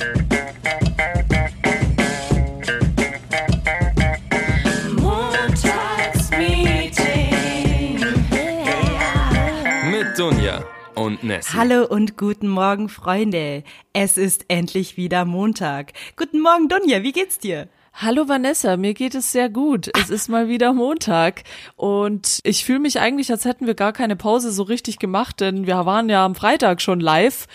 Mit Dunja und Nessie. Hallo und guten Morgen, Freunde. Es ist endlich wieder Montag. Guten Morgen, Dunja, wie geht's dir? Hallo Vanessa, mir geht es sehr gut. Es ist mal wieder Montag und ich fühle mich eigentlich, als hätten wir gar keine Pause so richtig gemacht, denn wir waren ja am Freitag schon live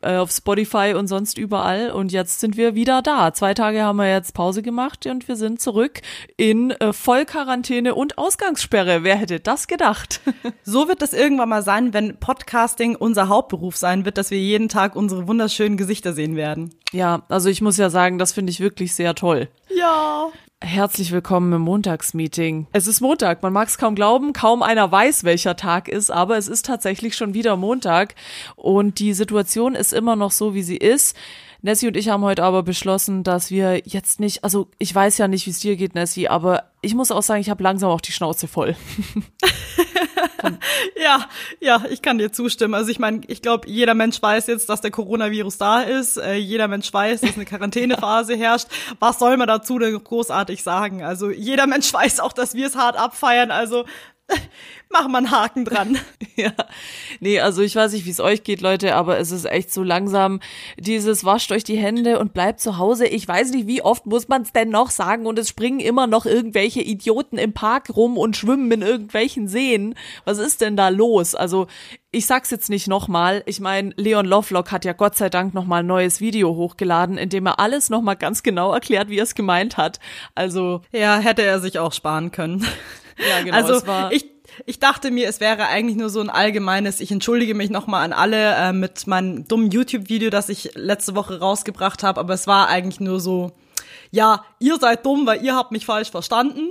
äh, auf Spotify und sonst überall und jetzt sind wir wieder da. Zwei Tage haben wir jetzt Pause gemacht und wir sind zurück in äh, Vollquarantäne und Ausgangssperre. Wer hätte das gedacht? So wird das irgendwann mal sein, wenn Podcasting unser Hauptberuf sein wird, dass wir jeden Tag unsere wunderschönen Gesichter sehen werden. Ja, also ich muss ja sagen, das finde ich wirklich sehr toll. Ja. Herzlich willkommen im Montagsmeeting. Es ist Montag, man mag es kaum glauben, kaum einer weiß, welcher Tag ist, aber es ist tatsächlich schon wieder Montag und die Situation ist immer noch so, wie sie ist. Nessie und ich haben heute aber beschlossen, dass wir jetzt nicht, also ich weiß ja nicht, wie es dir geht, Nessie, aber ich muss auch sagen, ich habe langsam auch die Schnauze voll. ja, ja, ich kann dir zustimmen. Also ich meine, ich glaube, jeder Mensch weiß jetzt, dass der Coronavirus da ist. Äh, jeder Mensch weiß, dass eine Quarantänephase herrscht. Was soll man dazu denn großartig sagen? Also jeder Mensch weiß auch, dass wir es hart abfeiern. Also mach mal einen Haken dran. ja. Nee, also ich weiß nicht, wie es euch geht, Leute, aber es ist echt so langsam dieses wascht euch die Hände und bleibt zu Hause. Ich weiß nicht, wie oft muss man es denn noch sagen und es springen immer noch irgendwelche Idioten im Park rum und schwimmen in irgendwelchen Seen. Was ist denn da los? Also ich sag's jetzt nicht nochmal. Ich meine, Leon Lovelock hat ja Gott sei Dank nochmal ein neues Video hochgeladen, in dem er alles nochmal ganz genau erklärt, wie er es gemeint hat. Also. Ja, hätte er sich auch sparen können. Ja, genau. Also ich, ich dachte mir, es wäre eigentlich nur so ein allgemeines, ich entschuldige mich nochmal an alle äh, mit meinem dummen YouTube-Video, das ich letzte Woche rausgebracht habe, aber es war eigentlich nur so, ja, ihr seid dumm, weil ihr habt mich falsch verstanden.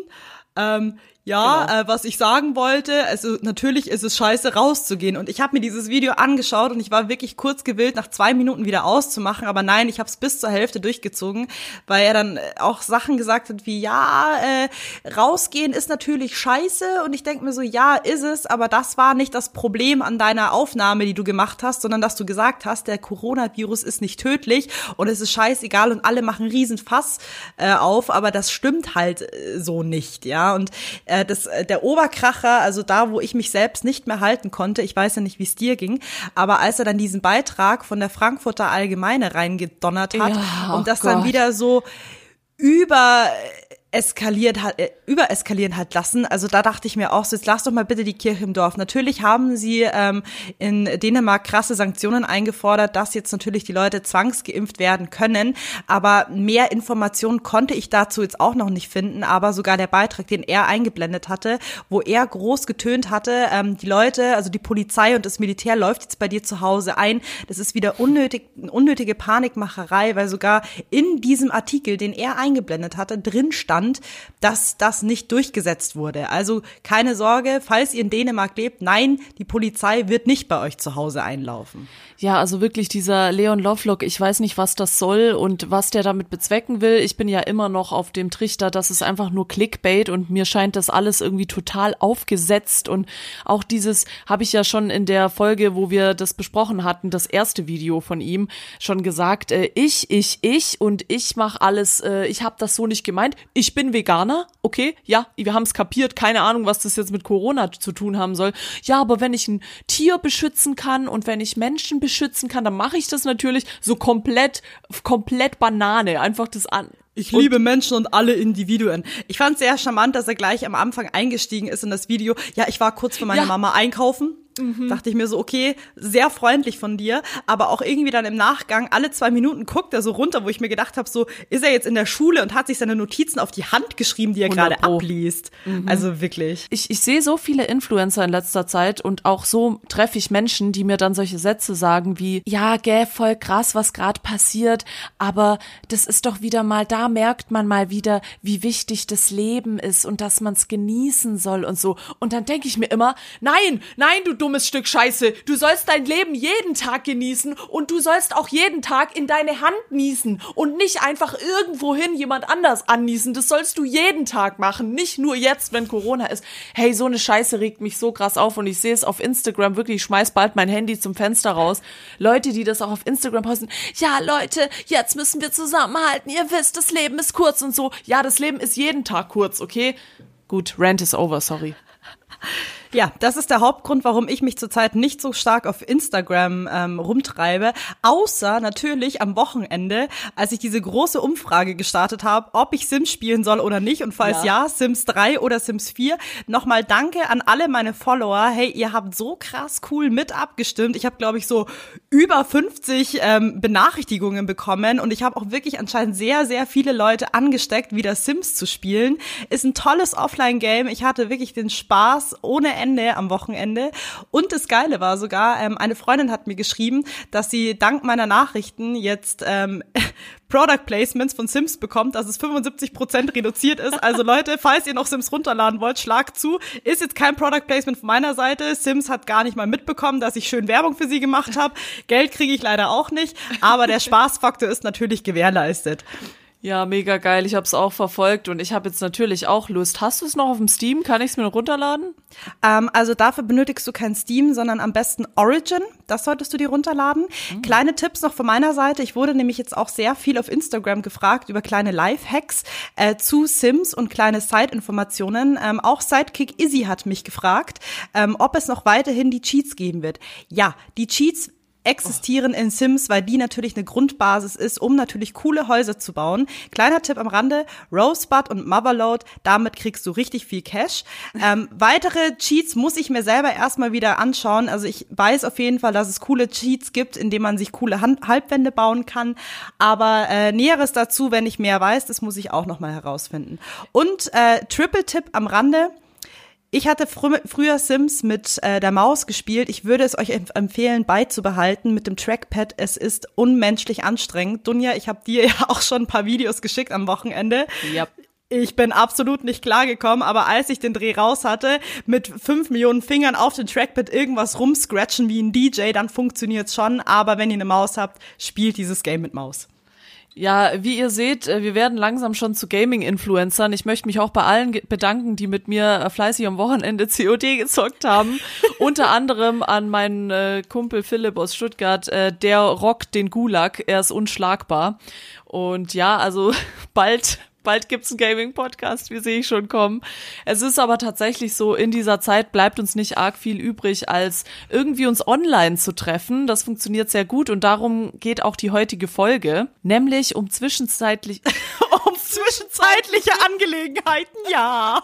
Ähm, ja, genau. äh, was ich sagen wollte, also natürlich ist es scheiße rauszugehen. Und ich habe mir dieses Video angeschaut und ich war wirklich kurz gewillt, nach zwei Minuten wieder auszumachen, aber nein, ich habe es bis zur Hälfte durchgezogen, weil er dann auch Sachen gesagt hat wie ja, äh, rausgehen ist natürlich scheiße. Und ich denke mir so ja, ist es, aber das war nicht das Problem an deiner Aufnahme, die du gemacht hast, sondern dass du gesagt hast, der Coronavirus ist nicht tödlich und es ist scheißegal und alle machen riesen Fass äh, auf, aber das stimmt halt äh, so nicht, ja. Und äh, das, äh, der Oberkracher, also da, wo ich mich selbst nicht mehr halten konnte, ich weiß ja nicht, wie es dir ging, aber als er dann diesen Beitrag von der Frankfurter Allgemeine reingedonnert hat ja, und das Gott. dann wieder so über eskaliert hat, äh, übereskalieren hat lassen. Also da dachte ich mir auch so, jetzt lass doch mal bitte die Kirche im Dorf. Natürlich haben sie ähm, in Dänemark krasse Sanktionen eingefordert, dass jetzt natürlich die Leute zwangsgeimpft werden können. Aber mehr Informationen konnte ich dazu jetzt auch noch nicht finden. Aber sogar der Beitrag, den er eingeblendet hatte, wo er groß getönt hatte, ähm, die Leute, also die Polizei und das Militär läuft jetzt bei dir zu Hause ein. Das ist wieder unnötig, unnötige Panikmacherei, weil sogar in diesem Artikel, den er eingeblendet hatte, drin stand, dass das nicht durchgesetzt wurde. Also keine Sorge, falls ihr in Dänemark lebt, nein, die Polizei wird nicht bei euch zu Hause einlaufen. Ja, also wirklich dieser Leon Lovelock, ich weiß nicht, was das soll und was der damit bezwecken will. Ich bin ja immer noch auf dem Trichter, das ist einfach nur Clickbait und mir scheint das alles irgendwie total aufgesetzt und auch dieses habe ich ja schon in der Folge, wo wir das besprochen hatten, das erste Video von ihm schon gesagt, äh, ich, ich, ich und ich mache alles, äh, ich habe das so nicht gemeint. Ich bin Veganer, okay, ja, wir haben es kapiert, keine Ahnung, was das jetzt mit Corona zu tun haben soll. Ja, aber wenn ich ein Tier beschützen kann und wenn ich Menschen beschützen kann, dann mache ich das natürlich so komplett, komplett Banane. Einfach das an. Ich liebe Menschen und alle Individuen. Ich fand sehr charmant, dass er gleich am Anfang eingestiegen ist in das Video. Ja, ich war kurz für meine Ja. Mama einkaufen. Dachte ich mir so, okay, sehr freundlich von dir, aber auch irgendwie dann im Nachgang, alle zwei Minuten guckt er so runter, wo ich mir gedacht habe, so, ist er jetzt in der Schule und hat sich seine Notizen auf die Hand geschrieben, die er 100 gerade abliest. Also wirklich. Ich, ich sehe so viele Influencer in letzter Zeit und auch so treffe ich Menschen, die mir dann solche Sätze sagen wie, ja, gell, voll krass, was gerade passiert, aber das ist doch wieder mal, da merkt man mal wieder, wie wichtig das Leben ist und dass man es genießen soll und so. Und dann denke ich mir immer, nein, nein, du dummes Stück Scheiße. Du sollst dein Leben jeden Tag genießen und du sollst auch jeden Tag in deine Hand niesen und nicht einfach irgendwohin jemand anders anniesen. Das sollst du jeden Tag machen, nicht nur jetzt, wenn Corona ist. Hey, so eine Scheiße regt mich so krass auf und ich sehe es auf Instagram wirklich, ich schmeiß bald mein Handy zum Fenster raus. Leute, die das auch auf Instagram posten. Ja, Leute, jetzt müssen wir zusammenhalten. Ihr wisst, das Leben ist kurz und so. Ja, das Leben ist jeden Tag kurz, okay? Gut, Rant is over, sorry. Ja, das ist der Hauptgrund, warum ich mich zurzeit nicht so stark auf Instagram ähm, rumtreibe. Außer natürlich am Wochenende, als ich diese große Umfrage gestartet habe, ob ich Sims spielen soll oder nicht. Und falls ja, ja Sims 3 oder Sims 4. Nochmal danke an alle meine Follower. Hey, ihr habt so krass cool mit abgestimmt. Ich habe, glaube ich, so über 50 ähm, Benachrichtigungen bekommen. Und ich habe auch wirklich anscheinend sehr, sehr viele Leute angesteckt, wieder Sims zu spielen. Ist ein tolles Offline-Game. Ich hatte wirklich den Spaß ohne Ende am Wochenende. Und das Geile war sogar, ähm, eine Freundin hat mir geschrieben, dass sie dank meiner Nachrichten jetzt ähm, Product Placements von Sims bekommt, dass es 75 Prozent reduziert ist. Also Leute, falls ihr noch Sims runterladen wollt, schlagt zu. Ist jetzt kein Product Placement von meiner Seite. Sims hat gar nicht mal mitbekommen, dass ich schön Werbung für sie gemacht habe. Geld kriege ich leider auch nicht, aber der Spaßfaktor ist natürlich gewährleistet. Ja, mega geil. Ich habe es auch verfolgt und ich habe jetzt natürlich auch Lust. Hast du es noch auf dem Steam? Kann ich es mir noch runterladen? Ähm, also dafür benötigst du kein Steam, sondern am besten Origin. Das solltest du dir runterladen. Mhm. Kleine Tipps noch von meiner Seite. Ich wurde nämlich jetzt auch sehr viel auf Instagram gefragt über kleine Life-Hacks äh, zu Sims und kleine Side-Informationen. Ähm, auch Sidekick Izzy hat mich gefragt, ähm, ob es noch weiterhin die Cheats geben wird. Ja, die Cheats existieren in Sims, weil die natürlich eine Grundbasis ist, um natürlich coole Häuser zu bauen. Kleiner Tipp am Rande, Rosebud und Motherload, damit kriegst du richtig viel Cash. Ähm, weitere Cheats muss ich mir selber erstmal wieder anschauen. Also ich weiß auf jeden Fall, dass es coole Cheats gibt, indem man sich coole Hand Halbwände bauen kann. Aber äh, Näheres dazu, wenn ich mehr weiß, das muss ich auch nochmal herausfinden. Und äh, Triple-Tipp am Rande, ich hatte fr früher Sims mit äh, der Maus gespielt. Ich würde es euch empfehlen, beizubehalten mit dem Trackpad. Es ist unmenschlich anstrengend. Dunja, ich habe dir ja auch schon ein paar Videos geschickt am Wochenende. Ja. Ich bin absolut nicht klargekommen, aber als ich den Dreh raus hatte, mit fünf Millionen Fingern auf dem Trackpad irgendwas rumscratchen wie ein DJ, dann funktioniert's schon. Aber wenn ihr eine Maus habt, spielt dieses Game mit Maus. Ja, wie ihr seht, äh, wir werden langsam schon zu Gaming-Influencern. Ich möchte mich auch bei allen bedanken, die mit mir äh, fleißig am Wochenende COD gezockt haben. Unter anderem an meinen äh, Kumpel Philipp aus Stuttgart. Äh, der rockt den Gulag. Er ist unschlagbar. Und ja, also bald bald gibt's einen Gaming-Podcast, wie sehe ich schon kommen. Es ist aber tatsächlich so, in dieser Zeit bleibt uns nicht arg viel übrig, als irgendwie uns online zu treffen. Das funktioniert sehr gut und darum geht auch die heutige Folge, nämlich um zwischenzeitlich um zwischenzeitliche Angelegenheiten, ja.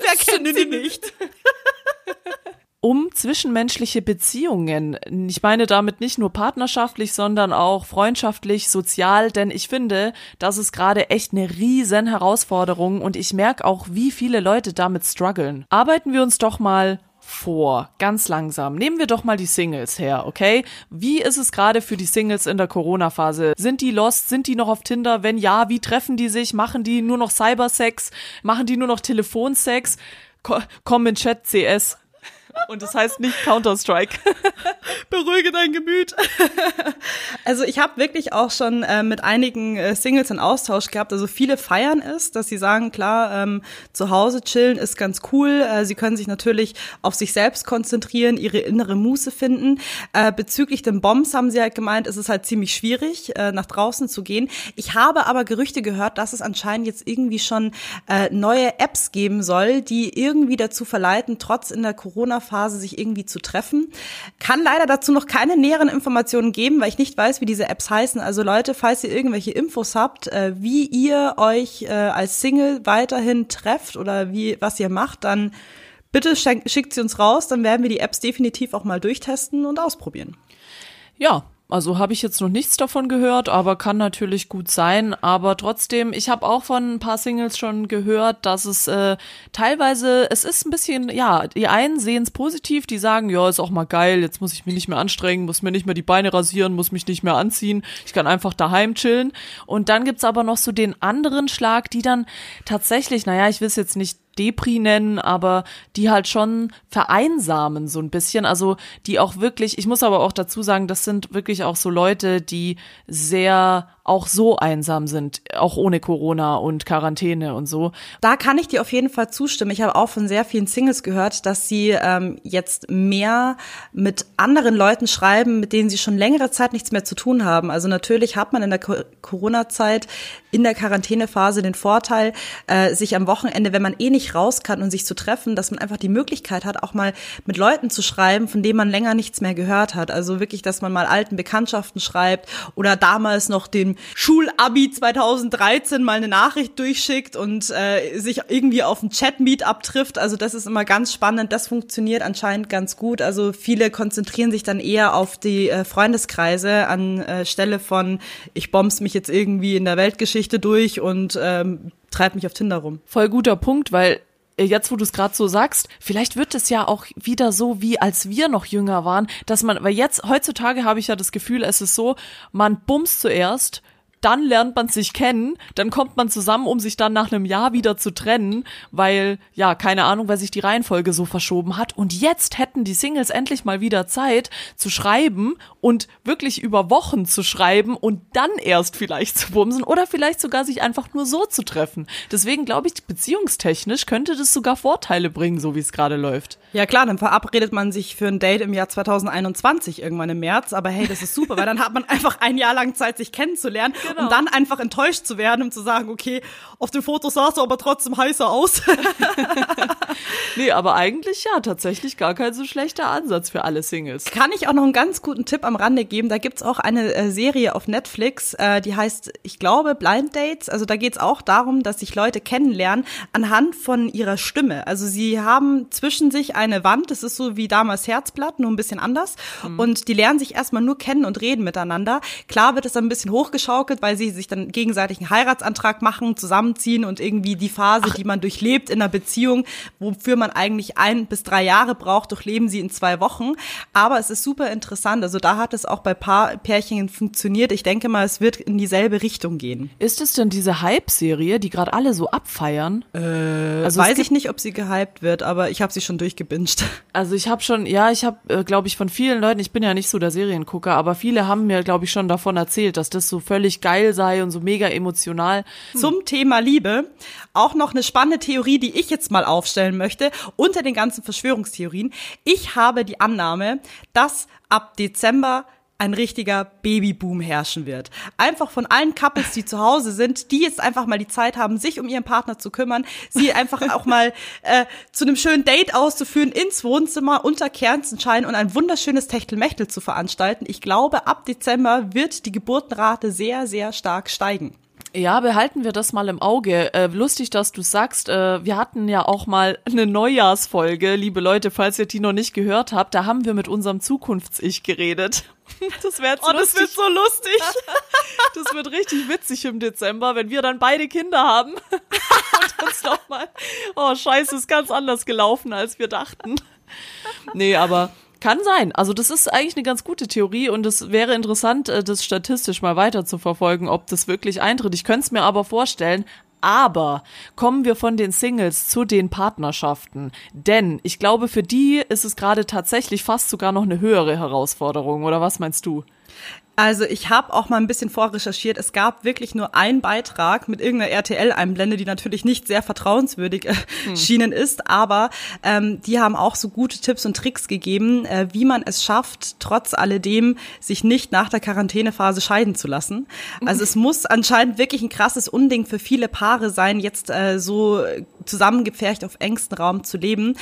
Wer kennt sie nicht? um zwischenmenschliche Beziehungen. Ich meine damit nicht nur partnerschaftlich, sondern auch freundschaftlich, sozial, denn ich finde, das ist gerade echt eine riesen Herausforderung und ich merke auch, wie viele Leute damit strugglen. Arbeiten wir uns doch mal vor, ganz langsam. Nehmen wir doch mal die Singles her, okay? Wie ist es gerade für die Singles in der Corona-Phase? Sind die lost? Sind die noch auf Tinder? Wenn ja, wie treffen die sich? Machen die nur noch Cybersex? Machen die nur noch Telefonsex? komm in Chat CS. Und das heißt nicht Counter-Strike. Beruhige dein Gemüt. also ich habe wirklich auch schon äh, mit einigen äh, Singles einen Austausch gehabt. Also viele feiern es, dass sie sagen, klar, ähm, zu Hause chillen ist ganz cool. Äh, sie können sich natürlich auf sich selbst konzentrieren, ihre innere Muße finden. Äh, bezüglich den Bombs haben sie halt gemeint, es ist halt ziemlich schwierig, äh, nach draußen zu gehen. Ich habe aber Gerüchte gehört, dass es anscheinend jetzt irgendwie schon äh, neue Apps geben soll, die irgendwie dazu verleiten, trotz in der Corona Phase sich irgendwie zu treffen. Kann leider dazu noch keine näheren Informationen geben, weil ich nicht weiß, wie diese Apps heißen. Also Leute, falls ihr irgendwelche Infos habt, äh, wie ihr euch äh, als Single weiterhin trefft oder wie was ihr macht, dann bitte schickt sie uns raus, dann werden wir die Apps definitiv auch mal durchtesten und ausprobieren. Ja, also habe ich jetzt noch nichts davon gehört, aber kann natürlich gut sein. Aber trotzdem, ich habe auch von ein paar Singles schon gehört, dass es äh, teilweise, es ist ein bisschen, ja, die einen sehen es positiv, die sagen, ja, ist auch mal geil, jetzt muss ich mich nicht mehr anstrengen, muss mir nicht mehr die Beine rasieren, muss mich nicht mehr anziehen, ich kann einfach daheim chillen. Und dann gibt's aber noch so den anderen Schlag, die dann tatsächlich, naja, ich will es jetzt nicht Depri nennen, aber die halt schon vereinsamen so ein bisschen. Also die auch wirklich, ich muss aber auch dazu sagen, das sind wirklich auch so Leute, die sehr auch so einsam sind, auch ohne Corona und Quarantäne und so. Da kann ich dir auf jeden Fall zustimmen. Ich habe auch von sehr vielen Singles gehört, dass sie ähm, jetzt mehr mit anderen Leuten schreiben, mit denen sie schon längere Zeit nichts mehr zu tun haben. Also natürlich hat man in der Corona-Zeit in der Quarantänephase den Vorteil, äh, sich am Wochenende, wenn man eh nicht raus kann und sich zu treffen, dass man einfach die Möglichkeit hat, auch mal mit Leuten zu schreiben, von denen man länger nichts mehr gehört hat. Also wirklich, dass man mal alten Bekanntschaften schreibt oder damals noch den Schulabi 2013 mal eine Nachricht durchschickt und äh, sich irgendwie auf ein Chat-Meet abtrifft. Also das ist immer ganz spannend. Das funktioniert anscheinend ganz gut. Also viele konzentrieren sich dann eher auf die äh, Freundeskreise an äh, von ich bombs mich jetzt irgendwie in der Weltgeschichte durch und ähm, treib mich auf Tinder rum. Voll guter Punkt, weil jetzt, wo du es gerade so sagst, vielleicht wird es ja auch wieder so, wie als wir noch jünger waren, dass man, weil jetzt, heutzutage habe ich ja das Gefühl, es ist so, man bumst zuerst, dann lernt man sich kennen, dann kommt man zusammen, um sich dann nach einem Jahr wieder zu trennen, weil, ja, keine Ahnung, weil sich die Reihenfolge so verschoben hat. Und jetzt hätten die Singles endlich mal wieder Zeit zu schreiben und wirklich über Wochen zu schreiben und dann erst vielleicht zu bumsen oder vielleicht sogar sich einfach nur so zu treffen. Deswegen glaube ich, beziehungstechnisch könnte das sogar Vorteile bringen, so wie es gerade läuft. Ja klar, dann verabredet man sich für ein Date im Jahr 2021 irgendwann im März, aber hey, das ist super, weil dann hat man einfach ein Jahr lang Zeit, sich kennenzulernen genau. um dann einfach enttäuscht zu werden, um zu sagen, okay, auf dem Foto sahst du aber trotzdem heißer aus. nee, aber eigentlich ja, tatsächlich gar kein so schlechter Ansatz für alle Singles. Kann ich auch noch einen ganz guten Tipp am Rande geben. Da gibt's auch eine äh, Serie auf Netflix, äh, die heißt, ich glaube, Blind Dates. Also da geht's auch darum, dass sich Leute kennenlernen anhand von ihrer Stimme. Also sie haben zwischen sich eine Wand, das ist so wie damals Herzblatt, nur ein bisschen anders. Mhm. Und die lernen sich erstmal nur kennen und reden miteinander. Klar wird es dann ein bisschen hochgeschaukelt, weil sie sich dann gegenseitig einen Heiratsantrag machen, zusammenziehen und irgendwie die Phase, Ach. die man durchlebt in einer Beziehung, wofür man eigentlich ein bis drei Jahre braucht, durchleben sie in zwei Wochen. Aber es ist super interessant. Also da hat es auch bei Paar Pärchen funktioniert. Ich denke mal, es wird in dieselbe Richtung gehen. Ist es denn diese Hype-Serie, die gerade alle so abfeiern? Äh, also weiß ich nicht, ob sie gehypt wird, aber ich habe sie schon durchgebinged. Also ich habe schon, ja, ich habe, äh, glaube ich, von vielen Leuten, ich bin ja nicht so der Seriengucker, aber viele haben mir, glaube ich, schon davon erzählt, dass das so völlig geil sei und so mega emotional. Zum Thema Liebe auch noch eine spannende Theorie, die ich jetzt mal aufstellen möchte, unter den ganzen Verschwörungstheorien. Ich habe die Annahme, dass ab Dezember ein richtiger Babyboom herrschen wird. Einfach von allen Couples, die zu Hause sind, die jetzt einfach mal die Zeit haben, sich um ihren Partner zu kümmern, sie einfach auch mal äh, zu einem schönen Date auszuführen, ins Wohnzimmer unter Kerzenschein und ein wunderschönes Techtelmechtel zu veranstalten. Ich glaube, ab Dezember wird die Geburtenrate sehr, sehr stark steigen. Ja, behalten wir das mal im Auge. Äh, lustig, dass du sagst, äh, wir hatten ja auch mal eine Neujahrsfolge, liebe Leute, falls ihr die noch nicht gehört habt, da haben wir mit unserem Zukunfts-Ich geredet. Das wäre oh, das wird so lustig. Das wird richtig witzig im Dezember, wenn wir dann beide Kinder haben und uns nochmal, oh scheiße, ist ganz anders gelaufen, als wir dachten. Nee, aber kann sein. Also das ist eigentlich eine ganz gute Theorie und es wäre interessant, äh, das statistisch mal weiter zu verfolgen, ob das wirklich eintritt. Ich könnte es mir aber vorstellen. Aber kommen wir von den Singles zu den Partnerschaften. Denn ich glaube, für die ist es gerade tatsächlich fast sogar noch eine höhere Herausforderung. Oder was meinst du? Also ich habe auch mal ein bisschen vorrecherchiert. Es gab wirklich nur einen Beitrag mit irgendeiner RTL-Einblende, die natürlich nicht sehr vertrauenswürdig äh, hm. schienen ist, aber ähm, die haben auch so gute Tipps und Tricks gegeben, äh, wie man es schafft, trotz alledem sich nicht nach der Quarantänephase scheiden zu lassen. Also es muss anscheinend wirklich ein krasses Unding für viele Paare sein, jetzt äh, so zusammengepfercht auf engstem Raum zu leben.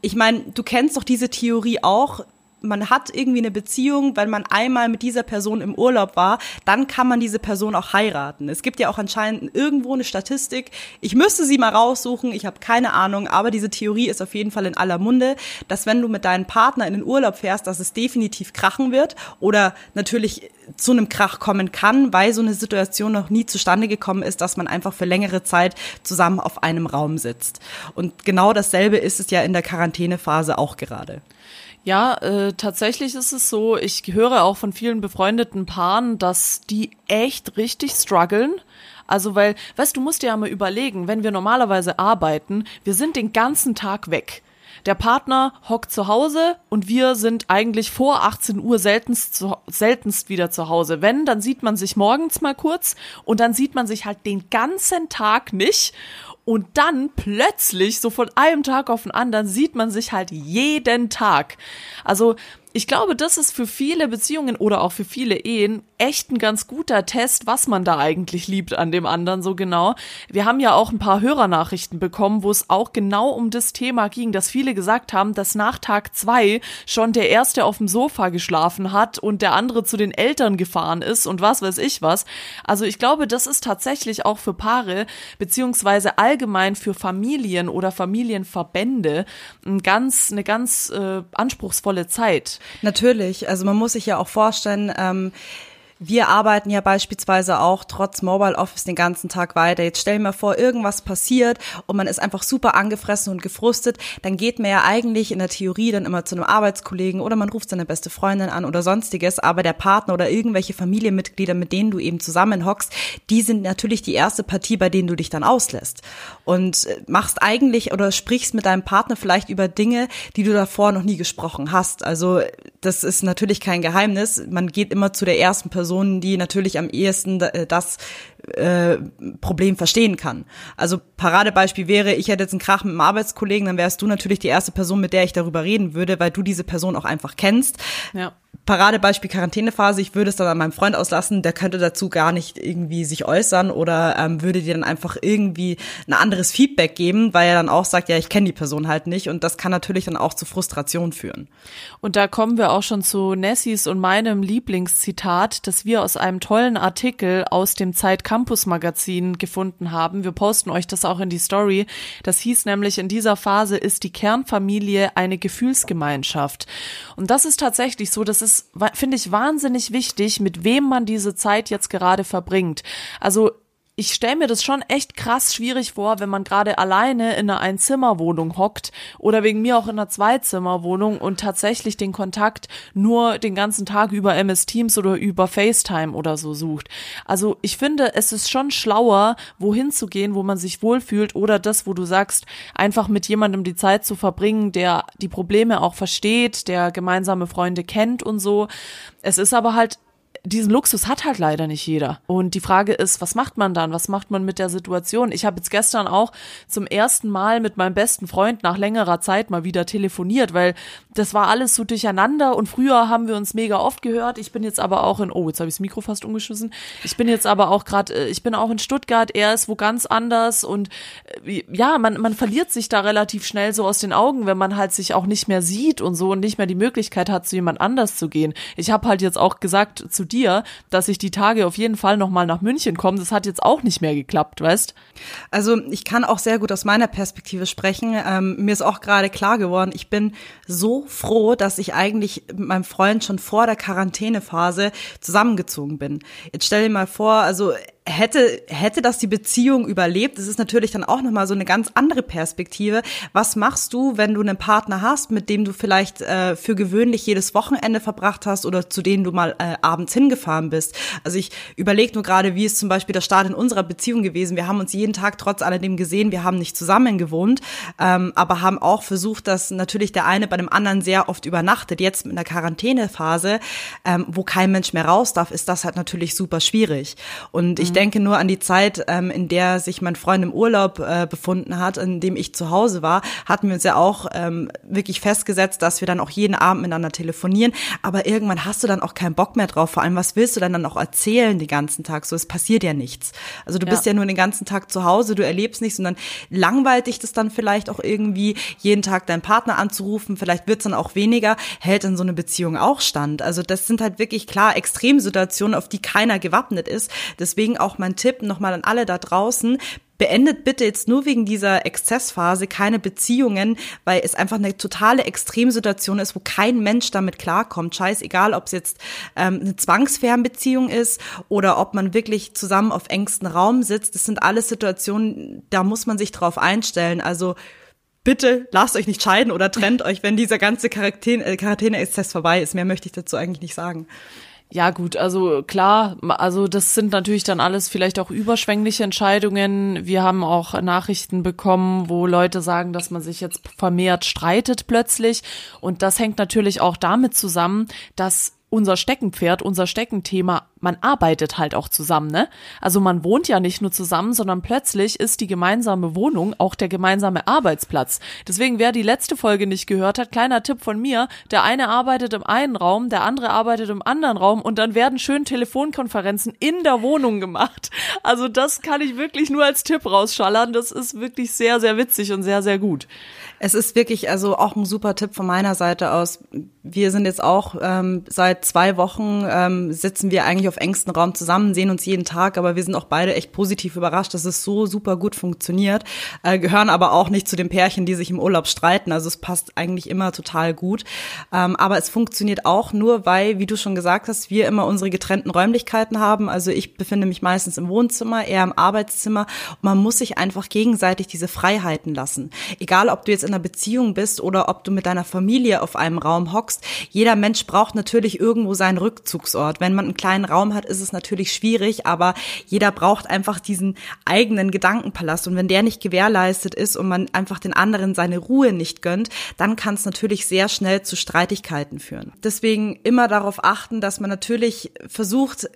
Ich meine, du kennst doch diese Theorie auch man hat irgendwie eine Beziehung, weil man einmal mit dieser Person im Urlaub war, dann kann man diese Person auch heiraten. Es gibt ja auch anscheinend irgendwo eine Statistik. Ich müsste sie mal raussuchen, ich habe keine Ahnung, aber diese Theorie ist auf jeden Fall in aller Munde, dass wenn du mit deinem Partner in den Urlaub fährst, dass es definitiv krachen wird oder natürlich zu einem Krach kommen kann, weil so eine Situation noch nie zustande gekommen ist, dass man einfach für längere Zeit zusammen auf einem Raum sitzt. Und genau dasselbe ist es ja in der Quarantänephase auch gerade. Ja, äh, tatsächlich ist es so, ich höre auch von vielen befreundeten Paaren, dass die echt richtig strugglen. Also weil, weißt du, musst dir ja mal überlegen, wenn wir normalerweise arbeiten, wir sind den ganzen Tag weg. Der Partner hockt zu Hause und wir sind eigentlich vor 18 Uhr seltenst, zu, seltenst wieder zu Hause. Wenn, dann sieht man sich morgens mal kurz und dann sieht man sich halt den ganzen Tag nicht. Und dann plötzlich, so von einem Tag auf den anderen, sieht man sich halt jeden Tag. Also ich glaube, das ist für viele Beziehungen oder auch für viele Ehen echt ein ganz guter Test, was man da eigentlich liebt an dem anderen so genau. Wir haben ja auch ein paar Hörernachrichten bekommen, wo es auch genau um das Thema ging, dass viele gesagt haben, dass nach Tag zwei schon der erste auf dem Sofa geschlafen hat und der andere zu den Eltern gefahren ist und was weiß ich was. Also ich glaube, das ist tatsächlich auch für Paare beziehungsweise allgemein für Familien oder Familienverbände ein ganz, eine ganz äh, anspruchsvolle Zeit. Natürlich, also man muss sich ja auch vorstellen, ähm, wir arbeiten ja beispielsweise auch trotz Mobile Office den ganzen Tag weiter. Jetzt stell mir vor, irgendwas passiert und man ist einfach super angefressen und gefrustet. Dann geht man ja eigentlich in der Theorie dann immer zu einem Arbeitskollegen oder man ruft seine beste Freundin an oder sonstiges. Aber der Partner oder irgendwelche Familienmitglieder, mit denen du eben zusammenhockst, die sind natürlich die erste Partie, bei denen du dich dann auslässt. Und äh, machst eigentlich oder sprichst mit deinem Partner vielleicht über Dinge, die du davor noch nie gesprochen hast. Also das ist natürlich kein Geheimnis. Man geht immer zu der ersten Person die natürlich am ehesten äh, das äh, Problem verstehen kann. Also Paradebeispiel wäre, ich hätte jetzt einen Krach mit einem Arbeitskollegen, dann wärst du natürlich die erste Person, mit der ich darüber reden würde, weil du diese Person auch einfach kennst. Ja. Paradebeispiel Quarantänephase, ich würde es dann an meinem Freund auslassen, der könnte dazu gar nicht irgendwie sich äußern oder ähm, würde dir dann einfach irgendwie ein anderes Feedback geben, weil er dann auch sagt, ja, ich kenne die Person halt nicht und das kann natürlich dann auch zu Frustration führen. Und da kommen wir auch schon zu Nessys und meinem Lieblingszitat, das wir aus einem tollen Artikel aus dem Zeit Campus Magazin gefunden haben. Wir posten euch das auch in die Story. Das hieß nämlich, in dieser Phase ist die Kernfamilie eine Gefühlsgemeinschaft. Und das ist tatsächlich so, das ist finde ich, wahnsinnig wichtig, mit wem man diese Zeit jetzt gerade verbringt. Also ich stelle mir das schon echt krass schwierig vor, wenn man gerade alleine in einer Einzimmerwohnung hockt oder wegen mir auch in einer Zweizimmerwohnung und tatsächlich den Kontakt nur den ganzen Tag über MS Teams oder über FaceTime oder so sucht. Also ich finde, es ist schon schlauer, wohin zu gehen, wo man sich wohlfühlt oder das, wo du sagst, einfach mit jemandem die Zeit zu verbringen, der die Probleme auch versteht, der gemeinsame Freunde kennt und so. Es ist aber halt diesen Luxus hat halt leider nicht jeder. Und die Frage ist, was macht man dann? Was macht man mit der Situation? Ich habe jetzt gestern auch zum ersten Mal mit meinem besten Freund nach längerer Zeit mal wieder telefoniert, weil das war alles so durcheinander und früher haben wir uns mega oft gehört. Ich bin jetzt aber auch in, oh, jetzt habe ich das Mikro fast umgeschmissen. Ich bin jetzt aber auch gerade, äh, ich bin auch in Stuttgart, er ist wo ganz anders und äh, ja, man, man verliert sich da relativ schnell so aus den Augen, wenn man halt sich auch nicht mehr sieht und so und nicht mehr die Möglichkeit hat, zu jemand anders zu gehen. Ich habe halt jetzt auch gesagt zu dir, dass ich die Tage auf jeden Fall nochmal nach München komme. Das hat jetzt auch nicht mehr geklappt, weißt? Also ich kann auch sehr gut aus meiner Perspektive sprechen. Ähm, mir ist auch gerade klar geworden, ich bin so froh, dass ich eigentlich mit meinem Freund schon vor der Quarantänephase zusammengezogen bin. Jetzt stell dir mal vor, also hätte, hätte das die Beziehung überlebt, das ist natürlich dann auch nochmal so eine ganz andere Perspektive. Was machst du, wenn du einen Partner hast, mit dem du vielleicht äh, für gewöhnlich jedes Wochenende verbracht hast oder zu denen du mal äh, abends hingefahren bist? Also ich überlege nur gerade, wie ist zum Beispiel der Start in unserer Beziehung gewesen. Wir haben uns jeden Tag trotz alledem gesehen, wir haben nicht zusammen gewohnt, ähm, aber haben auch versucht, dass natürlich der eine bei dem anderen sehr oft übernachtet. Jetzt mit einer Quarantänephase, ähm, wo kein Mensch mehr raus darf, ist das halt natürlich super schwierig. Und ich mhm denke nur an die Zeit, ähm, in der sich mein Freund im Urlaub äh, befunden hat, in dem ich zu Hause war, hatten wir uns ja auch ähm, wirklich festgesetzt, dass wir dann auch jeden Abend miteinander telefonieren. Aber irgendwann hast du dann auch keinen Bock mehr drauf. Vor allem, was willst du dann dann auch erzählen den ganzen Tag? So, es passiert ja nichts. Also du ja. bist ja nur den ganzen Tag zu Hause, du erlebst nichts und dann langweilt dich das dann vielleicht auch irgendwie, jeden Tag deinen Partner anzurufen. Vielleicht wird's dann auch weniger, hält dann so eine Beziehung auch stand. Also das sind halt wirklich klar Extremsituationen, auf die keiner gewappnet ist. Deswegen auch mein Tipp nochmal an alle da draußen. Beendet bitte jetzt nur wegen dieser Exzessphase keine Beziehungen, weil es einfach eine totale Extremsituation ist, wo kein Mensch damit klarkommt. Scheißegal, ob es jetzt ähm, eine Zwangsfernbeziehung ist oder ob man wirklich zusammen auf engstem Raum sitzt. Das sind alles Situationen, da muss man sich drauf einstellen. Also bitte lasst euch nicht scheiden oder trennt euch, wenn dieser ganze Quarantäne-Exzess vorbei ist. Mehr möchte ich dazu eigentlich nicht sagen. Ja, gut, also klar, also das sind natürlich dann alles vielleicht auch überschwängliche Entscheidungen. Wir haben auch Nachrichten bekommen, wo Leute sagen, dass man sich jetzt vermehrt streitet plötzlich. Und das hängt natürlich auch damit zusammen, dass unser Steckenpferd, unser Steckenthema, man arbeitet halt auch zusammen, ne? Also man wohnt ja nicht nur zusammen, sondern plötzlich ist die gemeinsame Wohnung auch der gemeinsame Arbeitsplatz. Deswegen, wer die letzte Folge nicht gehört hat, kleiner Tipp von mir, der eine arbeitet im einen Raum, der andere arbeitet im anderen Raum und dann werden schön Telefonkonferenzen in der Wohnung gemacht. Also das kann ich wirklich nur als Tipp rausschallern. Das ist wirklich sehr, sehr witzig und sehr, sehr gut. Es ist wirklich also auch ein super Tipp von meiner Seite aus. Wir sind jetzt auch ähm, seit zwei Wochen ähm, sitzen wir eigentlich auf engstem Raum zusammen, sehen uns jeden Tag, aber wir sind auch beide echt positiv überrascht, dass es so super gut funktioniert. Äh, gehören aber auch nicht zu den Pärchen, die sich im Urlaub streiten. Also es passt eigentlich immer total gut. Ähm, aber es funktioniert auch nur, weil, wie du schon gesagt hast, wir immer unsere getrennten Räumlichkeiten haben. Also ich befinde mich meistens im Wohnzimmer, eher im Arbeitszimmer. Man muss sich einfach gegenseitig diese Freiheiten lassen. Egal, ob du jetzt in einer Beziehung bist oder ob du mit deiner Familie auf einem Raum hockst. Jeder Mensch braucht natürlich irgendwo seinen Rückzugsort. Wenn man einen kleinen Raum hat, ist es natürlich schwierig, aber jeder braucht einfach diesen eigenen Gedankenpalast. Und wenn der nicht gewährleistet ist und man einfach den anderen seine Ruhe nicht gönnt, dann kann es natürlich sehr schnell zu Streitigkeiten führen. Deswegen immer darauf achten, dass man natürlich versucht,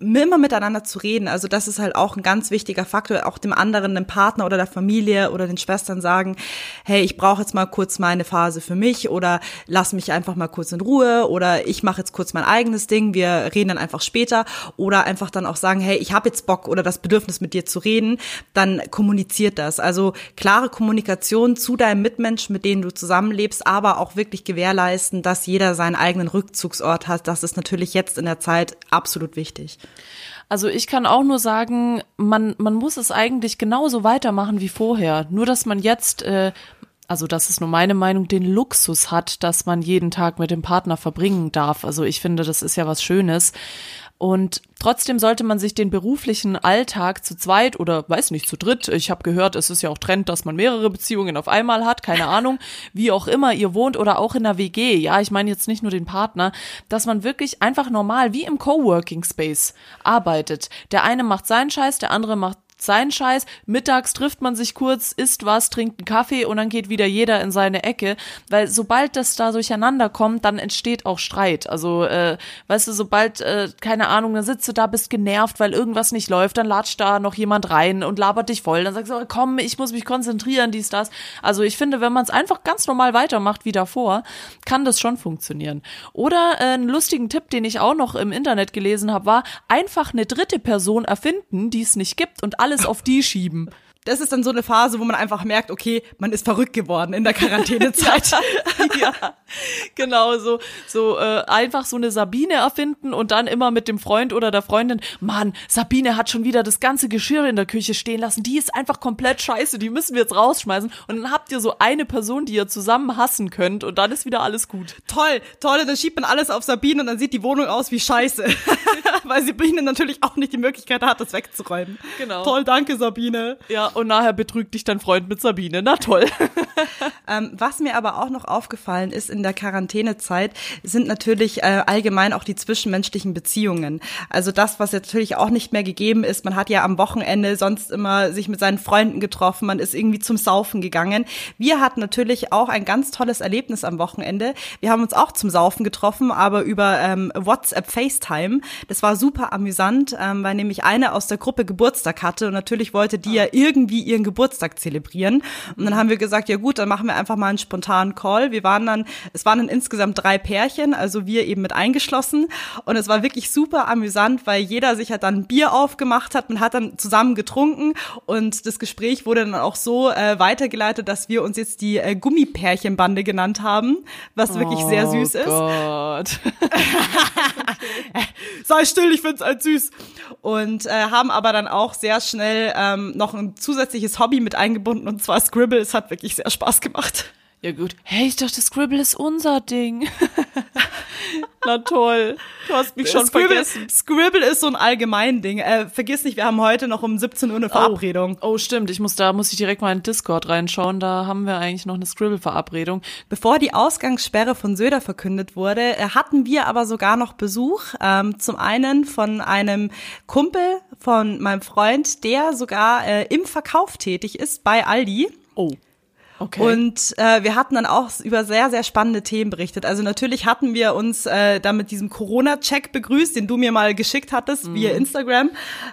immer miteinander zu reden. Also das ist halt auch ein ganz wichtiger Faktor, auch dem anderen, dem Partner oder der Familie oder den Schwestern sagen, hey, ich brauche jetzt mal kurz meine Phase für mich oder lass mich einfach mal kurz in Ruhe oder ich mache jetzt kurz mein eigenes Ding, wir reden dann einfach später oder einfach dann auch sagen, hey, ich habe jetzt Bock oder das Bedürfnis mit dir zu reden, dann kommuniziert das. Also klare Kommunikation zu deinem Mitmenschen, mit denen du zusammenlebst, aber auch wirklich gewährleisten, dass jeder seinen eigenen Rückzugsort hat. Das ist natürlich jetzt in der Zeit absolut wichtig. Also ich kann auch nur sagen, man, man muss es eigentlich genauso weitermachen wie vorher. Nur dass man jetzt, äh, also das ist nur meine Meinung, den Luxus hat, dass man jeden Tag mit dem Partner verbringen darf. Also ich finde, das ist ja was Schönes. Und trotzdem sollte man sich den beruflichen Alltag zu zweit oder weiß nicht, zu dritt, ich habe gehört, es ist ja auch Trend, dass man mehrere Beziehungen auf einmal hat, keine Ahnung, wie auch immer ihr wohnt oder auch in der WG, ja, ich meine jetzt nicht nur den Partner, dass man wirklich einfach normal wie im Coworking Space arbeitet. Der eine macht seinen Scheiß, der andere macht sein Scheiß. Mittags trifft man sich kurz, isst was, trinkt einen Kaffee und dann geht wieder jeder in seine Ecke. Weil sobald das da durcheinander kommt, dann entsteht auch Streit. Also, äh, weißt du, sobald, äh, keine Ahnung, dann sitzt du da, bist genervt, weil irgendwas nicht läuft, dann latscht da noch jemand rein und labert dich voll. Dann sagst du, komm, ich muss mich konzentrieren, dies, das. Also ich finde, wenn man es einfach ganz normal weitermacht wie davor, kann das schon funktionieren. Oder äh, einen lustigen Tipp, den ich auch noch im Internet gelesen habe, war, einfach eine dritte Person erfinden, die es nicht gibt und alle alles auf die schieben das ist dann so eine Phase, wo man einfach merkt, okay, man ist verrückt geworden in der Quarantänezeit. ja, genau, so, so äh, einfach so eine Sabine erfinden und dann immer mit dem Freund oder der Freundin, Mann, Sabine hat schon wieder das ganze Geschirr in der Küche stehen lassen, die ist einfach komplett scheiße, die müssen wir jetzt rausschmeißen. Und dann habt ihr so eine Person, die ihr zusammen hassen könnt und dann ist wieder alles gut. Toll, toll, dann schiebt man alles auf Sabine und dann sieht die Wohnung aus wie scheiße. Weil Sabine natürlich auch nicht die Möglichkeit hat, das wegzuräumen. Genau. Toll, danke Sabine. Ja, und nachher betrügt dich dein Freund mit Sabine. Na toll. ähm, was mir aber auch noch aufgefallen ist in der Quarantänezeit, sind natürlich äh, allgemein auch die zwischenmenschlichen Beziehungen. Also das, was jetzt natürlich auch nicht mehr gegeben ist. Man hat ja am Wochenende sonst immer sich mit seinen Freunden getroffen, man ist irgendwie zum Saufen gegangen. Wir hatten natürlich auch ein ganz tolles Erlebnis am Wochenende. Wir haben uns auch zum Saufen getroffen, aber über ähm, WhatsApp FaceTime. Das war super amüsant, ähm, weil nämlich eine aus der Gruppe Geburtstag hatte und natürlich wollte die ja irgendwie irgendwie ihren Geburtstag zelebrieren. Und dann haben wir gesagt, ja gut, dann machen wir einfach mal einen spontanen Call. Wir waren dann, es waren dann insgesamt drei Pärchen, also wir eben mit eingeschlossen. Und es war wirklich super amüsant, weil jeder sich halt dann ein Bier aufgemacht hat. Man hat dann zusammen getrunken und das Gespräch wurde dann auch so äh, weitergeleitet, dass wir uns jetzt die äh, Gummipärchenbande genannt haben, was wirklich oh sehr süß Gott. ist. Sei still, ich find's halt süß. Und äh, haben aber dann auch sehr schnell ähm, noch ein zusätzliches Hobby mit eingebunden und zwar Scribble. Es hat wirklich sehr Spaß gemacht. Ja gut. Hey, ich dachte, Scribble ist unser Ding. Na toll. Du hast mich schon Scribble, vergessen. Scribble ist so ein allgemein Ding. Äh, vergiss nicht, wir haben heute noch um 17 Uhr eine Verabredung. Oh, oh, stimmt. Ich muss da muss ich direkt mal in Discord reinschauen. Da haben wir eigentlich noch eine Scribble-Verabredung. Bevor die Ausgangssperre von Söder verkündet wurde, äh, hatten wir aber sogar noch Besuch. Ähm, zum einen von einem Kumpel von meinem Freund, der sogar äh, im Verkauf tätig ist bei Aldi. Oh. Okay. Und äh, wir hatten dann auch über sehr, sehr spannende Themen berichtet. Also natürlich hatten wir uns äh, da mit diesem Corona-Check begrüßt, den du mir mal geschickt hattest Mhm. via Instagram,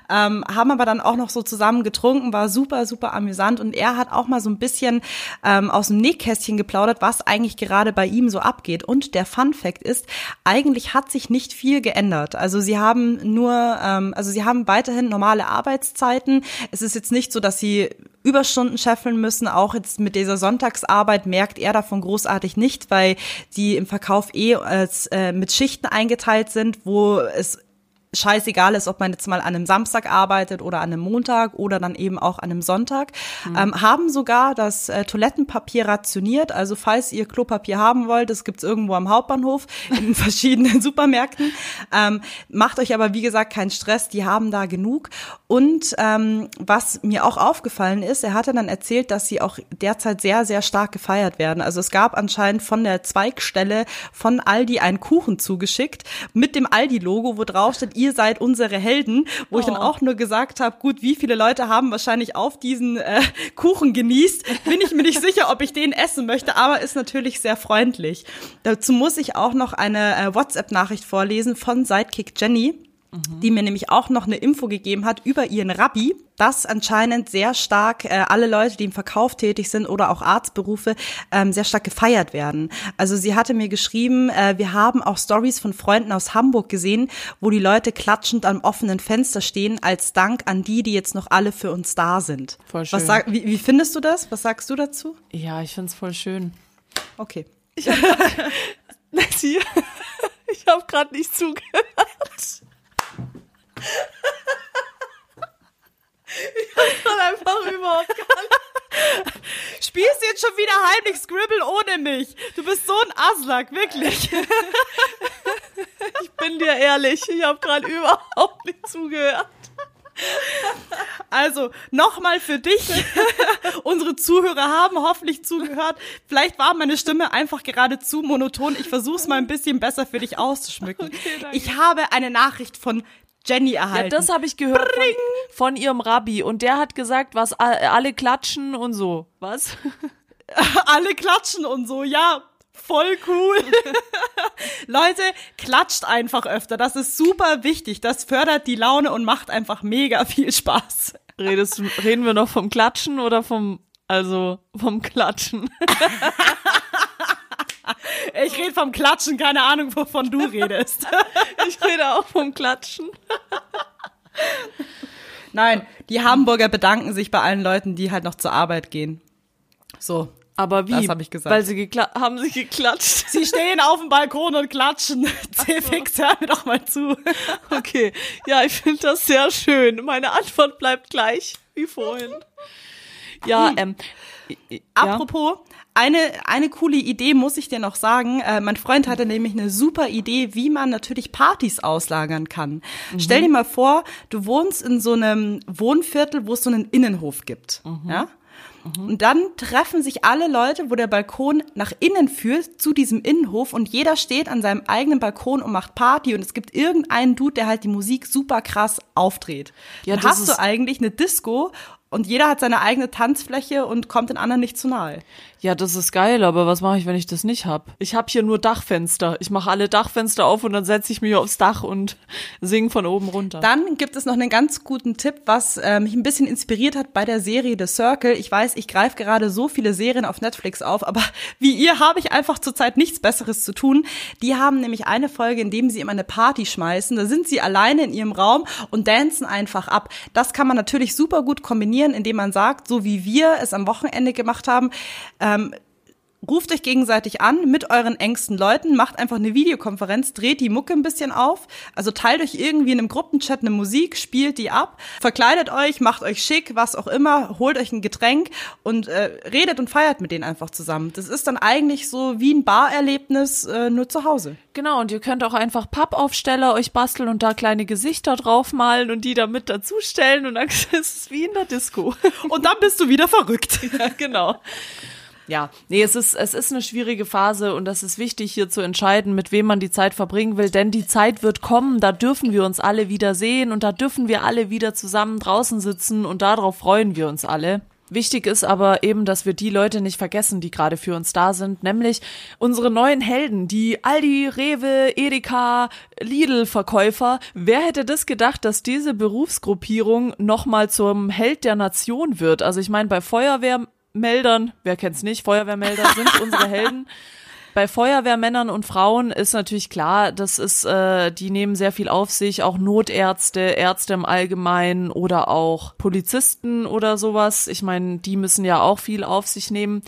ähm, haben aber dann auch noch so zusammen getrunken, war super, super amüsant. Und er hat auch mal so ein bisschen ähm, aus dem Nähkästchen geplaudert, was eigentlich gerade bei ihm so abgeht. Und der Fun Fact ist, eigentlich hat sich nicht viel geändert. Also sie haben nur, ähm, also sie haben weiterhin normale Arbeitszeiten. Es ist jetzt nicht so, dass sie Überstunden scheffeln müssen. Auch jetzt mit dieser Sonntagsarbeit merkt er davon großartig nicht, weil die im Verkauf eh als, äh, mit Schichten eingeteilt sind, wo es scheißegal ist, ob man jetzt mal an einem Samstag arbeitet oder an einem Montag oder dann eben auch an einem Sonntag, ähm, haben sogar das äh, Toilettenpapier rationiert. Also falls ihr Klopapier haben wollt, das gibt's irgendwo am Hauptbahnhof in verschiedenen Supermärkten. Ähm, macht euch aber wie gesagt keinen Stress, die haben da genug. Und ähm, was mir auch aufgefallen ist, er hatte dann erzählt, dass sie auch derzeit sehr, sehr stark gefeiert werden. Also es gab anscheinend von der Zweigstelle von Aldi einen Kuchen zugeschickt mit dem Aldi-Logo, wo drauf steht, ihr seid unsere Helden, wo ich dann Oh. auch nur gesagt habe, gut, wie viele Leute haben wahrscheinlich auf diesen äh, Kuchen genießt, bin ich mir nicht sicher, ob ich den essen möchte, aber ist natürlich sehr freundlich. Dazu muss ich auch noch eine äh, WhatsApp-Nachricht vorlesen von Sidekick Jenny die mir nämlich auch noch eine Info gegeben hat über ihren Rabbi, dass anscheinend sehr stark äh, alle Leute, die im Verkauf tätig sind oder auch Arztberufe, ähm, sehr stark gefeiert werden. Also sie hatte mir geschrieben, äh, wir haben auch Stories von Freunden aus Hamburg gesehen, wo die Leute klatschend am offenen Fenster stehen, als Dank an die, die jetzt noch alle für uns da sind. Voll schön. Was sag, wie, wie findest du das? Was sagst du dazu? Ja, ich find's voll schön. Okay. Nessie, ich habe gerade nicht zugehört. Ich hab grad einfach überhaupt gar Spielst du jetzt schon wieder heimlich Scribble ohne mich? Du bist so ein Aslak, wirklich. Ich bin dir ehrlich, ich habe gerade überhaupt nicht zugehört. Also, nochmal für dich. Unsere Zuhörer haben hoffentlich zugehört. Vielleicht war meine Stimme einfach gerade zu monoton. Ich versuche es mal ein bisschen besser für dich auszuschmücken. Okay, ich habe eine Nachricht von Jenny Ja, erhalten. das habe ich gehört von, von ihrem Rabbi und der hat gesagt, was alle klatschen und so. Was? Alle klatschen und so, ja. Voll cool. Leute, klatscht einfach öfter. Das ist super wichtig. Das fördert die Laune und macht einfach mega viel Spaß. Redest, reden wir noch vom Klatschen oder vom, also vom Klatschen? Ich rede vom Klatschen, keine Ahnung, wovon du redest. Ich rede auch vom Klatschen. Nein, die Hamburger bedanken sich bei allen Leuten, die halt noch zur Arbeit gehen. So. Aber wie? Das hab ich gesagt. Weil sie gekla haben sie geklatscht. Sie stehen auf dem Balkon und klatschen. C-Fix, hör mir doch mal zu. Okay. Ja, ich finde das sehr schön. Meine Antwort bleibt gleich wie vorhin. Ja, ähm. Ja. Eine, eine coole Idee muss ich dir noch sagen. Äh, mein Freund hatte nämlich eine super Idee, wie man natürlich Partys auslagern kann. Stell dir mal vor, du wohnst in so einem Wohnviertel, wo es so einen Innenhof gibt. Ja? Und dann treffen sich alle Leute, wo der Balkon nach innen führt, zu diesem Innenhof und jeder steht an seinem eigenen Balkon und macht Party und es gibt irgendeinen Dude, der halt die Musik super krass aufdreht. Ja, dann hast du eigentlich eine Disco und jeder hat seine eigene Tanzfläche und kommt den anderen nicht zu nahe. Ja, das ist geil, aber was mache ich, wenn ich das nicht hab? Ich hab hier nur Dachfenster. Ich mache alle Dachfenster auf und dann setze ich mich aufs Dach und sing von oben runter. Dann gibt es noch einen ganz guten Tipp, was äh, mich ein bisschen inspiriert hat bei der Serie The Circle. Ich weiß, ich greife gerade so viele Serien auf Netflix auf, aber wie ihr habe ich einfach zurzeit nichts Besseres zu tun. Die haben nämlich eine Folge, in dem sie immer eine Party schmeißen. Da sind sie alleine in ihrem Raum und dancen einfach ab. Das kann man natürlich super gut kombinieren, indem man sagt, so wie wir es am Wochenende gemacht haben, ähm, ruft euch gegenseitig an mit euren engsten Leuten, macht einfach eine Videokonferenz, dreht die Mucke ein bisschen auf, also teilt euch irgendwie in einem Gruppenchat eine Musik, spielt die ab, verkleidet euch, macht euch schick, was auch immer, holt euch ein Getränk und äh, redet und feiert mit denen einfach zusammen. Das ist dann eigentlich so wie ein Barerlebnis äh, nur zu Hause. Genau, und ihr könnt auch einfach Pappaufsteller euch basteln und da kleine Gesichter draufmalen und die da mit dazustellen und dann ist es wie in der Disco. Und dann bist du wieder verrückt. ja, genau. Ja, nee, es ist, es ist eine schwierige Phase und das ist wichtig, hier zu entscheiden, mit wem man die Zeit verbringen will, denn die Zeit wird kommen, da dürfen wir uns alle wieder sehen und da dürfen wir alle wieder zusammen draußen sitzen und darauf freuen wir uns alle. Wichtig ist aber eben, dass wir die Leute nicht vergessen, die gerade für uns da sind, nämlich unsere neuen Helden, die Aldi, Rewe, Edeka, Lidl-Verkäufer. Wer hätte das gedacht, dass diese Berufsgruppierung nochmal zum Held der Nation wird? Also ich meine, bei Feuerwehr Meldern, wer kennt's nicht, Feuerwehrmelder sind unsere Helden. Bei Feuerwehrmännern und Frauen ist natürlich klar, das ist, äh, die nehmen sehr viel auf sich, auch Notärzte, Ärzte im Allgemeinen oder auch Polizisten oder sowas. Ich meine, die müssen ja auch viel auf sich nehmen.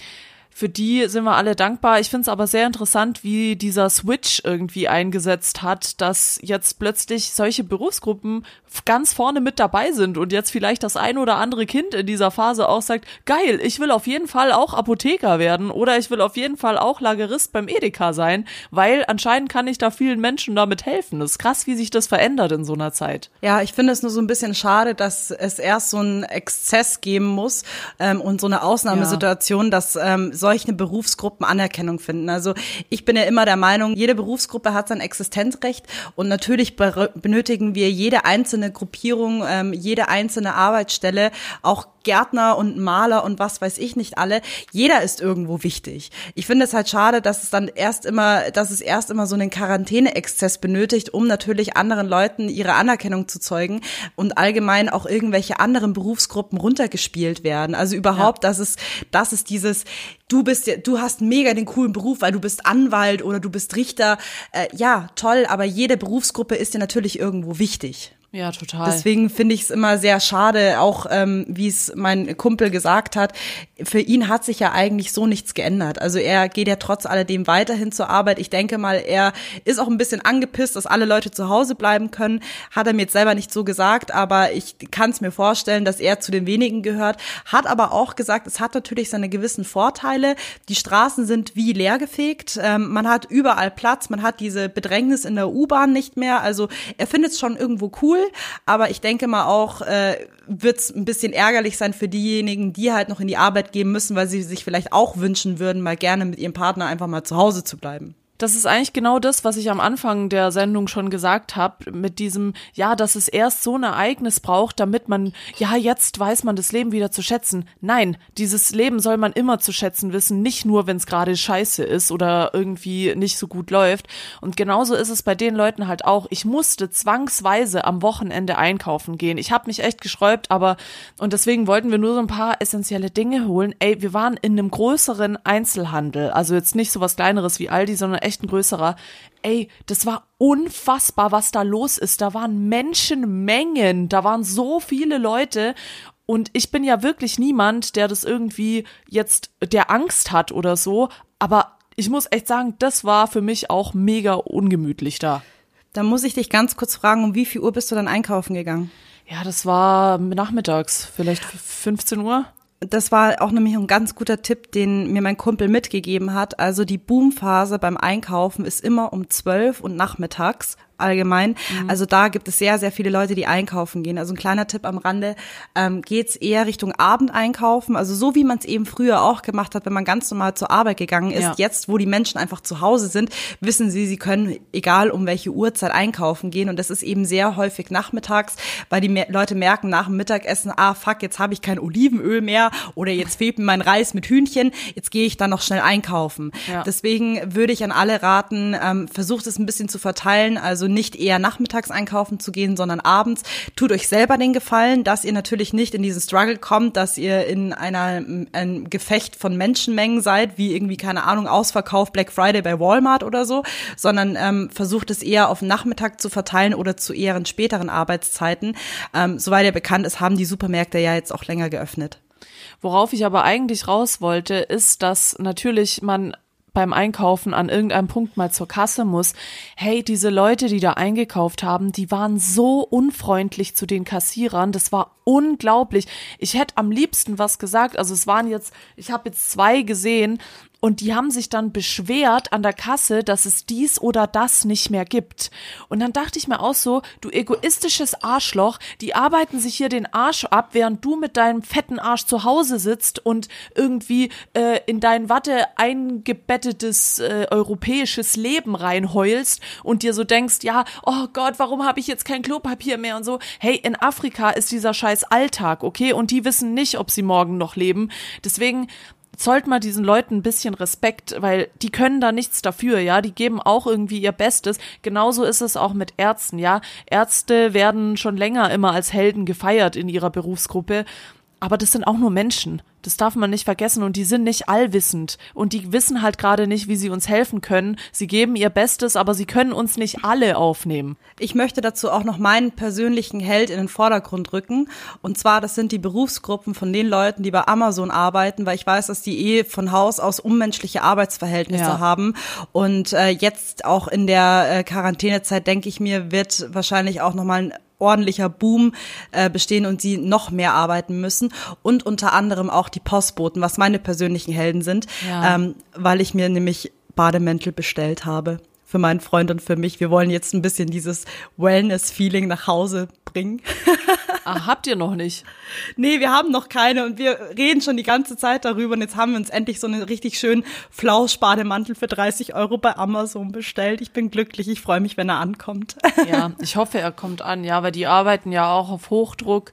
Für die sind wir alle dankbar. Ich finde es aber sehr interessant, wie dieser Switch irgendwie eingesetzt hat, dass jetzt plötzlich solche Berufsgruppen ganz vorne mit dabei sind und jetzt vielleicht das ein oder andere Kind in dieser Phase auch sagt, geil, ich will auf jeden Fall auch Apotheker werden oder ich will auf jeden Fall auch Lagerist beim Edeka sein, weil anscheinend kann ich da vielen Menschen damit helfen. Das ist krass, wie sich das verändert in so einer Zeit. Ja, ich finde es nur so ein bisschen schade, dass es erst so einen Exzess geben muss ähm, und so eine Ausnahmesituation, ja. dass ähm, solche Berufsgruppen Anerkennung finden. Also ich bin ja immer der Meinung, jede Berufsgruppe hat sein Existenzrecht und natürlich benötigen wir jede einzelne Gruppierung, ähm, jede einzelne Arbeitsstelle, auch Gärtner und Maler und was weiß ich nicht alle. Jeder ist irgendwo wichtig. Ich finde es halt schade, dass es dann erst immer, dass es erst immer so einen Quarantäne-Exzess benötigt, um natürlich anderen Leuten ihre Anerkennung zu zeugen und allgemein auch irgendwelche anderen Berufsgruppen runtergespielt werden. Also überhaupt, ja. dass es, dass es dieses, du bist du hast mega den coolen Beruf, weil du bist Anwalt oder du bist Richter. Äh, ja, toll, aber jede Berufsgruppe ist dir natürlich irgendwo wichtig. Ja, total. Deswegen finde ich es immer sehr schade, auch ähm, wie es mein Kumpel gesagt hat. Für ihn hat sich ja eigentlich so nichts geändert. Also er geht ja trotz alledem weiterhin zur Arbeit. Ich denke mal, er ist auch ein bisschen angepisst, dass alle Leute zu Hause bleiben können. Hat er mir jetzt selber nicht so gesagt, aber ich kann es mir vorstellen, dass er zu den wenigen gehört. Hat aber auch gesagt, es hat natürlich seine gewissen Vorteile. Die Straßen sind wie leergefegt. Ähm, man hat überall Platz. Man hat diese Bedrängnis in der U-Bahn nicht mehr. Also er findet es schon irgendwo cool cool, aber ich denke mal auch, äh, wird es ein bisschen ärgerlich sein für diejenigen, die halt noch in die Arbeit gehen müssen, weil sie sich vielleicht auch wünschen würden, mal gerne mit ihrem Partner einfach mal zu Hause zu bleiben. Das ist eigentlich genau das, was ich am Anfang der Sendung schon gesagt habe, mit diesem, ja, dass es erst so ein Ereignis braucht, damit man, ja, jetzt weiß man das Leben wieder zu schätzen. Nein, dieses Leben soll man immer zu schätzen wissen, nicht nur, wenn es gerade scheiße ist oder irgendwie nicht so gut läuft. Und genauso ist es bei den Leuten halt auch. Ich musste zwangsweise am Wochenende einkaufen gehen. Ich habe mich echt geschräubt, aber, und deswegen wollten wir nur so ein paar essentielle Dinge holen. Ey, wir waren in einem größeren Einzelhandel, also jetzt nicht so was kleineres wie Aldi, sondern echt ein größerer. Ey, das war unfassbar, was da los ist. Da waren Menschenmengen, da waren so viele Leute. Und ich bin ja wirklich niemand, der das irgendwie jetzt, der Angst hat oder so. Aber ich muss echt sagen, das war für mich auch mega ungemütlich da. Da muss ich dich ganz kurz fragen, um wie viel Uhr bist du dann einkaufen gegangen? Ja, das war nachmittags, vielleicht 15 Uhr das war auch nämlich ein ganz guter Tipp, den mir mein Kumpel mitgegeben hat. Also die Boomphase beim Einkaufen ist immer um zwölf und nachmittags allgemein. Mhm. Also da gibt es sehr, sehr viele Leute, die einkaufen gehen. Also ein kleiner Tipp am Rande, ähm, geht's eher Richtung Abend einkaufen. Also so wie man es eben früher auch gemacht hat, wenn man ganz normal zur Arbeit gegangen ist. Ja. Jetzt, wo die Menschen einfach zu Hause sind, wissen sie, sie können egal um welche Uhrzeit einkaufen gehen. Und das ist eben sehr häufig nachmittags, weil die Leute merken nach dem Mittagessen, ah fuck, jetzt habe ich kein Olivenöl mehr oder jetzt fehlt mir mein Reis mit Hühnchen, jetzt gehe ich dann noch schnell einkaufen. Ja. Deswegen würde ich an alle raten, ähm, versucht es ein bisschen zu verteilen. Also nicht eher nachmittags einkaufen zu gehen, sondern abends. Tut euch selber den Gefallen, dass ihr natürlich nicht in diesen Struggle kommt, dass ihr in einer, ein Gefecht von Menschenmengen seid, wie irgendwie, keine Ahnung, Ausverkauf Black Friday bei Walmart oder so, sondern ähm, versucht es eher auf den Nachmittag zu verteilen oder zu eher in späteren Arbeitszeiten. Ähm, soweit ihr bekannt ist, haben die Supermärkte ja jetzt auch länger geöffnet. Worauf ich aber eigentlich raus wollte, ist, dass natürlich man beim Einkaufen an irgendeinem Punkt mal zur Kasse muss. Hey, diese Leute, die da eingekauft haben, die waren so unfreundlich zu den Kassierern. Das war unglaublich. Ich hätte am liebsten was gesagt. Also es waren jetzt, ich habe jetzt zwei gesehen und die haben sich dann beschwert an der Kasse, dass es dies oder das nicht mehr gibt. Und dann dachte ich mir auch so, du egoistisches Arschloch, die arbeiten sich hier den Arsch ab, während du mit deinem fetten Arsch zu Hause sitzt und irgendwie äh, in dein Watte eingebettetes äh, europäisches Leben reinheulst und dir so denkst, ja, oh Gott, warum habe ich jetzt kein Klopapier mehr und so. Hey, in Afrika ist dieser scheiß Alltag, okay? Und die wissen nicht, ob sie morgen noch leben. Deswegen zollt mal diesen Leuten ein bisschen Respekt, weil die können da nichts dafür, ja, die geben auch irgendwie ihr Bestes. Genauso ist es auch mit Ärzten, ja. Ärzte werden schon länger immer als Helden gefeiert in ihrer Berufsgruppe, aber das sind auch nur Menschen. Das darf man nicht vergessen und die sind nicht allwissend und die wissen halt gerade nicht, wie sie uns helfen können. Sie geben ihr Bestes, aber sie können uns nicht alle aufnehmen. Ich möchte dazu auch noch meinen persönlichen Held in den Vordergrund rücken und zwar das sind die Berufsgruppen von den Leuten, die bei Amazon arbeiten, weil ich weiß, dass die eh von Haus aus unmenschliche Arbeitsverhältnisse ja. haben und äh, jetzt auch in der äh, Quarantänezeit denke ich mir wird wahrscheinlich auch noch mal ein ordentlicher Boom äh, bestehen und sie noch mehr arbeiten müssen und unter anderem auch die Postboten, was meine persönlichen Helden sind, ja. ähm, weil ich mir nämlich Bademäntel bestellt habe für meinen Freund und für mich. Wir wollen jetzt ein bisschen dieses Wellness-Feeling nach Hause bringen. Ach, habt ihr noch nicht? Nee, wir haben noch keine und wir reden schon die ganze Zeit darüber und jetzt haben wir uns endlich so einen richtig schönen Flauschbademantel für 30 Euro bei Amazon bestellt. Ich bin glücklich, ich freue mich, wenn er ankommt. Ja, ich hoffe, er kommt an, ja, weil die arbeiten ja auch auf Hochdruck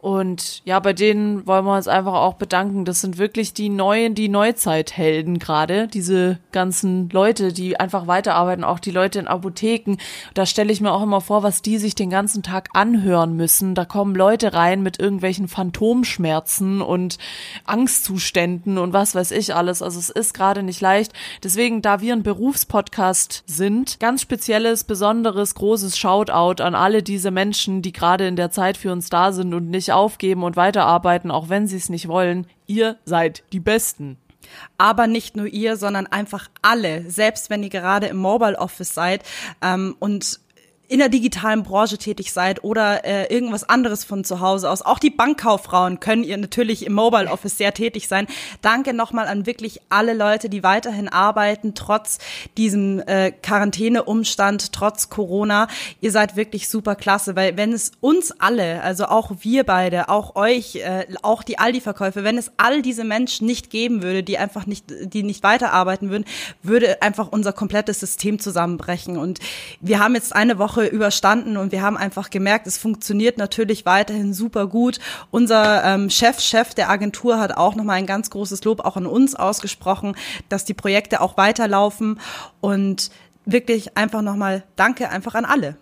und ja, bei denen wollen wir uns einfach auch bedanken. Das sind wirklich die neuen, die Neuzeithelden gerade. Diese ganzen Leute, die einfach weiterarbeiten, auch die Leute in Apotheken. Da stelle ich mir auch immer vor, was die sich den ganzen Tag anhören müssen. Da kommen Leute rein mit irgendwelchen Phantomschmerzen und Angstzuständen und was weiß ich alles. Also es ist gerade nicht leicht. Deswegen, da wir ein Berufspodcast sind, ganz spezielles, besonderes, großes Shoutout an alle diese Menschen, die gerade in der Zeit für uns da sind und nicht nicht aufgeben und weiterarbeiten, auch wenn sie es nicht wollen. Ihr seid die Besten. Aber nicht nur ihr, sondern einfach alle, selbst wenn ihr gerade im Mobile Office seid ähm, und in der digitalen Branche tätig seid oder äh, irgendwas anderes von zu Hause aus. Auch die Bankkauffrauen können ihr natürlich im Mobile Office sehr tätig sein. Danke nochmal an wirklich alle Leute, die weiterhin arbeiten, trotz diesem äh, Quarantäneumstand, trotz Corona. Ihr seid wirklich super klasse, weil wenn es uns alle, also auch wir beide, auch euch, äh, auch die Aldi-Verkäufe, wenn es all diese Menschen nicht geben würde, die einfach nicht, die nicht weiterarbeiten würden, würde einfach unser komplettes System zusammenbrechen. Und wir haben jetzt eine Woche Woche überstanden und wir haben einfach gemerkt, es funktioniert natürlich weiterhin super gut. Unser ähm, Chef, Chef der Agentur hat auch nochmal ein ganz großes Lob auch an uns ausgesprochen, dass die Projekte auch weiterlaufen und wirklich einfach nochmal Danke einfach an alle.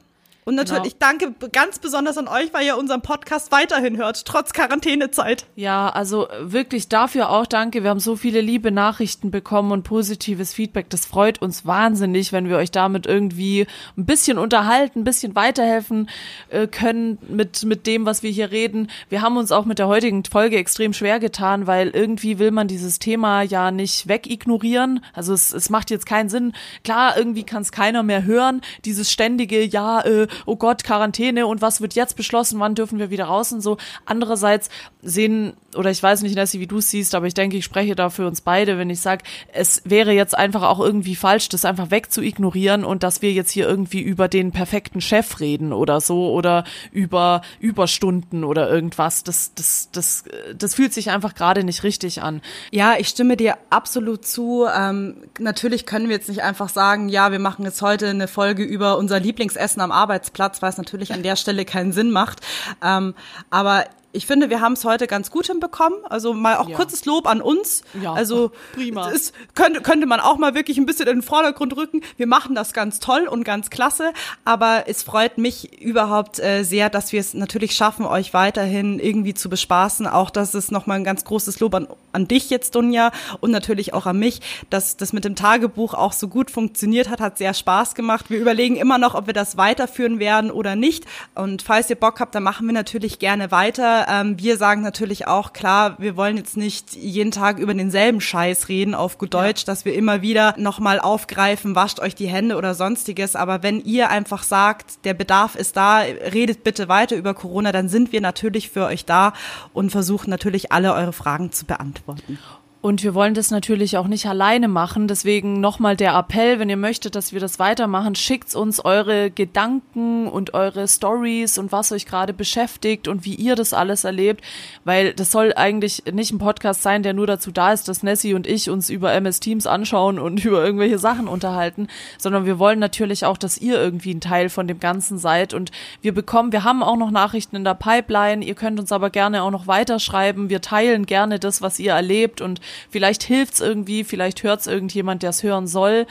Und natürlich genau. danke ganz besonders an euch, weil ihr unseren Podcast weiterhin hört, trotz Quarantänezeit. Ja, also wirklich dafür auch danke. Wir haben so viele liebe Nachrichten bekommen und positives Feedback. Das freut uns wahnsinnig, wenn wir euch damit irgendwie ein bisschen unterhalten, ein bisschen weiterhelfen äh, können mit, mit dem, was wir hier reden. Wir haben uns auch mit der heutigen Folge extrem schwer getan, weil irgendwie will man dieses Thema ja nicht wegignorieren. Also es, es macht jetzt keinen Sinn. Klar, irgendwie kann es keiner mehr hören. Dieses ständige, ja, äh, oh Gott, Quarantäne und was wird jetzt beschlossen, wann dürfen wir wieder raus und so. Andererseits sehen, oder ich weiß nicht, Nessie, wie du es siehst, aber ich denke, ich spreche da für uns beide, wenn ich sage, es wäre jetzt einfach auch irgendwie falsch, das einfach wegzuignorieren und dass wir jetzt hier irgendwie über den perfekten Chef reden oder so oder über Überstunden oder irgendwas. Das, das, das, das fühlt sich einfach gerade nicht richtig an. Ja, ich stimme dir absolut zu. Ähm, natürlich können wir jetzt nicht einfach sagen, ja, wir machen jetzt heute eine Folge über unser Lieblingsessen am Arbeitsplatz, weil es natürlich an der Stelle keinen Sinn macht. Ähm, aber ich finde, wir haben es heute ganz gut hinbekommen. Also mal auch ja. kurzes Lob an uns. Ja, also prima. Es könnte, könnte man auch mal wirklich ein bisschen in den Vordergrund rücken. Wir machen das ganz toll und ganz klasse. Aber es freut mich überhaupt äh, sehr, dass wir es natürlich schaffen, euch weiterhin irgendwie zu bespaßen. Auch das ist nochmal ein ganz großes Lob an, an dich jetzt, Dunja, und natürlich auch an mich, dass das mit dem Tagebuch auch so gut funktioniert hat, hat sehr Spaß gemacht. Wir überlegen immer noch, ob wir das weiterführen werden oder nicht. Und falls ihr Bock habt, dann machen wir natürlich gerne weiter Ähm, wir sagen natürlich auch, klar, wir wollen jetzt nicht jeden Tag über denselben Scheiß reden, auf gut Deutsch, ja. dass wir immer wieder nochmal aufgreifen, wascht euch die Hände oder sonstiges. Aber wenn ihr einfach sagt, der Bedarf ist da, redet bitte weiter über Corona, dann sind wir natürlich für euch da und versuchen natürlich alle eure Fragen zu beantworten. Und wir wollen das natürlich auch nicht alleine machen. Deswegen nochmal der Appell, wenn ihr möchtet, dass wir das weitermachen, schickt uns eure Gedanken und eure Stories und was euch gerade beschäftigt und wie ihr das alles erlebt. Weil das soll eigentlich nicht ein Podcast sein, der nur dazu da ist, dass Nessie und ich uns über MS Teams anschauen und über irgendwelche Sachen unterhalten, sondern wir wollen natürlich auch, dass ihr irgendwie ein Teil von dem Ganzen seid. Und wir bekommen, wir haben auch noch Nachrichten in der Pipeline. Ihr könnt uns aber gerne auch noch weiterschreiben. Wir teilen gerne das, was ihr erlebt und Vielleicht hilft's irgendwie, vielleicht hört's irgendjemand, der es hören soll.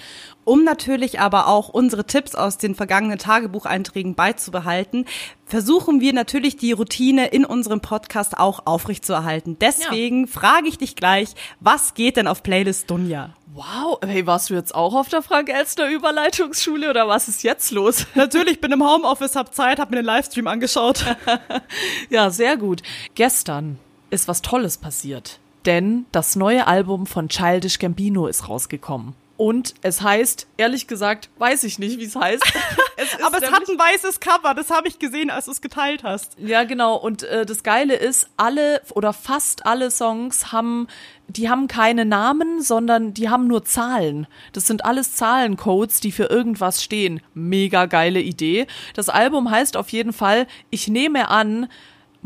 Um natürlich aber auch unsere Tipps aus den vergangenen Tagebucheinträgen beizubehalten, versuchen wir natürlich die Routine in unserem Podcast auch aufrechtzuerhalten. Deswegen ja. frage ich dich gleich, was geht denn auf Playlist Dunja? Wow, hey, warst du jetzt auch auf der Frank Elstner Überleitungsschule oder was ist jetzt los? Natürlich, bin im Homeoffice, hab Zeit, hab mir den Livestream angeschaut. ja, sehr gut. Gestern ist was Tolles passiert denn das neue Album von Childish Gambino ist rausgekommen. Und es heißt, ehrlich gesagt, weiß ich nicht, wie es heißt. Es Aber es hat ein weißes Cover, das habe ich gesehen, als du es geteilt hast. Ja, genau. Und äh, das Geile ist, alle oder fast alle Songs haben, die haben keine Namen, sondern die haben nur Zahlen. Das sind alles Zahlencodes, die für irgendwas stehen. Mega geile Idee. Das Album heißt auf jeden Fall, ich nehme an,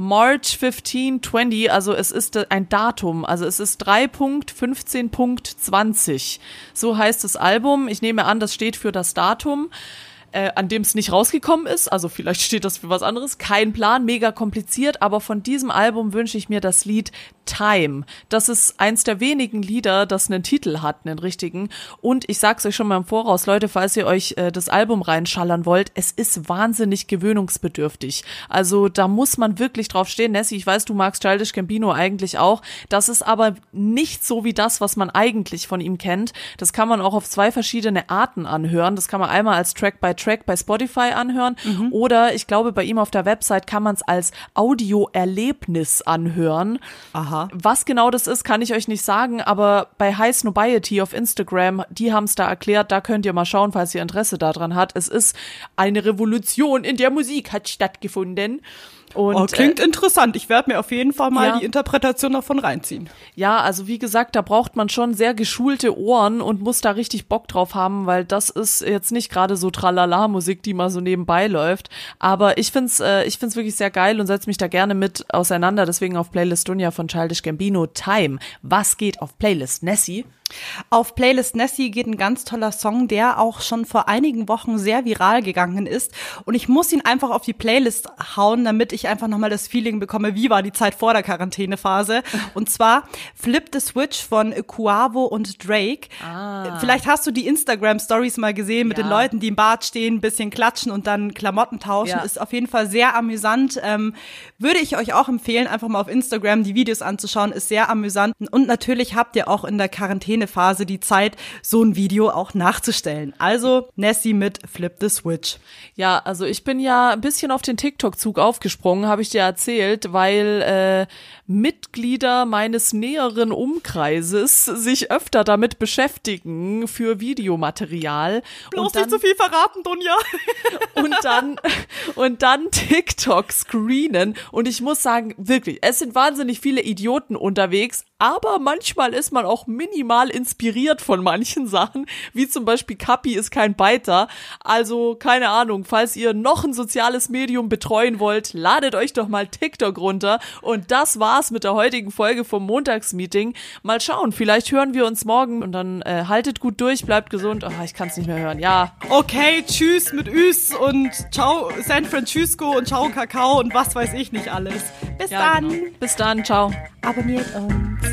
March 15, 20, also es ist ein Datum, also es ist 3.15.20. So heißt das Album. Ich nehme an, das steht für das Datum äh, an dem es nicht rausgekommen ist. Also vielleicht steht das für was anderes. Kein Plan, mega kompliziert. Aber von diesem Album wünsche ich mir das Lied Time. Das ist eins der wenigen Lieder, das einen Titel hat, einen richtigen. Und ich sag's euch schon mal im Voraus, Leute, falls ihr euch äh, das Album reinschallern wollt, es ist wahnsinnig gewöhnungsbedürftig. Also da muss man wirklich drauf stehen. Nessie, ich weiß, du magst Childish Gambino eigentlich auch. Das ist aber nicht so wie das, was man eigentlich von ihm kennt. Das kann man auch auf zwei verschiedene Arten anhören. Das kann man einmal als Track by Track bei Spotify anhören mhm. oder ich glaube bei ihm auf der Website kann man es als Audioerlebnis anhören. Aha. Was genau das ist, kann ich euch nicht sagen, aber bei High Snobiety auf Instagram, die haben es da erklärt, da könnt ihr mal schauen, falls ihr Interesse daran habt. Es ist eine Revolution in der Musik hat stattgefunden. Und, oh, klingt äh, interessant. Ich werde mir auf jeden Fall mal ja. die Interpretation davon reinziehen. Ja, also wie gesagt, da braucht man schon sehr geschulte Ohren und muss da richtig Bock drauf haben, weil das ist jetzt nicht gerade so Tralala-Musik, die mal so nebenbei läuft. Aber ich find's, äh, ich find's wirklich sehr geil und setze mich da gerne mit auseinander. Deswegen auf Playlist Dunja von Childish Gambino Time. Was geht auf Playlist Nessie? Auf Playlist Nessie geht ein ganz toller Song, der auch schon vor einigen Wochen sehr viral gegangen ist. Und ich muss ihn einfach auf die Playlist hauen, damit ich einfach nochmal das Feeling bekomme, wie war die Zeit vor der Quarantänephase. Und zwar Flip the Switch von Quavo und Drake. Ah. Vielleicht hast du die Instagram-Stories mal gesehen mit ja. den Leuten, die im Bad stehen, ein bisschen klatschen und dann Klamotten tauschen. Ja. Ist auf jeden Fall sehr amüsant. Ähm, würde ich euch auch empfehlen, einfach mal auf Instagram die Videos anzuschauen. Ist sehr amüsant. Und natürlich habt ihr auch in der Quarantäne Quarantänephase die Zeit, so ein Video auch nachzustellen. Also Nessie mit Flip the Switch. Ja, also ich bin ja ein bisschen auf den TikTok-Zug aufgesprungen, habe ich dir erzählt, weil äh, Mitglieder meines näheren Umkreises sich öfter damit beschäftigen für Videomaterial. Bloß und dann, nicht zu viel verraten, Dunja. und dann und dann TikTok screenen und ich muss sagen, wirklich, es sind wahnsinnig viele Idioten unterwegs, aber manchmal ist man auch minimal inspiriert von manchen Sachen, wie zum Beispiel Kapi ist kein Biter. Also keine Ahnung, falls ihr noch ein soziales Medium betreuen wollt, ladet euch doch mal TikTok runter. Und das war's mit der heutigen Folge vom Montagsmeeting. Mal schauen, vielleicht hören wir uns morgen und dann äh, haltet gut durch, bleibt gesund. Oh, ich kann's nicht mehr hören. Ja. Okay, tschüss mit Üs und ciao San Francisco und ciao Kakao und was weiß ich nicht alles. Bis ja, dann. Genau. Bis dann, ciao. Abonniert uns.